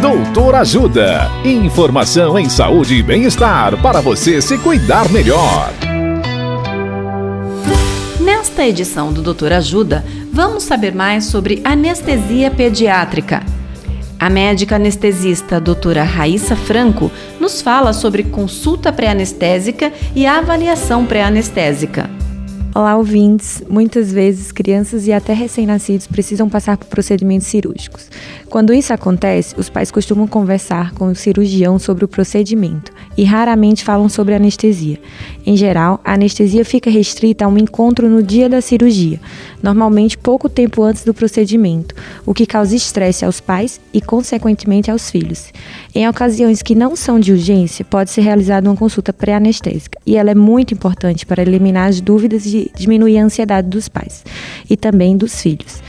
Doutor Ajuda. Informação em saúde e bem-estar para você se cuidar melhor. Nesta edição do Doutor Ajuda, vamos saber mais sobre anestesia pediátrica. A médica anestesista doutora Raíssa Franco nos fala sobre consulta pré-anestésica e avaliação pré-anestésica. Olá, ouvintes! Muitas vezes, crianças e até recém-nascidos precisam passar por procedimentos cirúrgicos. Quando isso acontece, os pais costumam conversar com o cirurgião sobre o procedimento e raramente falam sobre anestesia. Em geral, a anestesia fica restrita a um encontro no dia da cirurgia, normalmente pouco tempo antes do procedimento, o que causa estresse aos pais e, consequentemente, aos filhos. Em ocasiões que não são de urgência, pode ser realizada uma consulta pré-anestésica e ela é muito importante para eliminar as dúvidas diminuir a ansiedade dos pais e também dos filhos.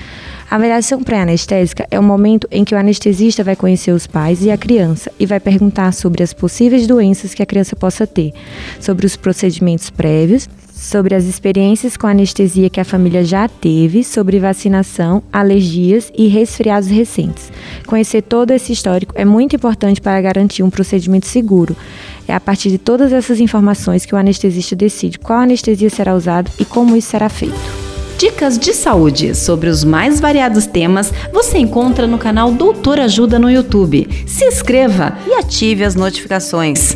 A avaliação pré-anestésica é o momento em que o anestesista vai conhecer os pais e a criança e vai perguntar sobre as possíveis doenças que a criança possa ter, sobre os procedimentos prévios, sobre as experiências com anestesia que a família já teve, sobre vacinação, alergias e resfriados recentes. Conhecer todo esse histórico é muito importante para garantir um procedimento seguro. É a partir de todas essas informações que o anestesista decide qual anestesia será usada e como isso será feito. Dicas de saúde sobre os mais variados temas você encontra no canal Doutor Ajuda no YouTube. Se inscreva e ative as notificações.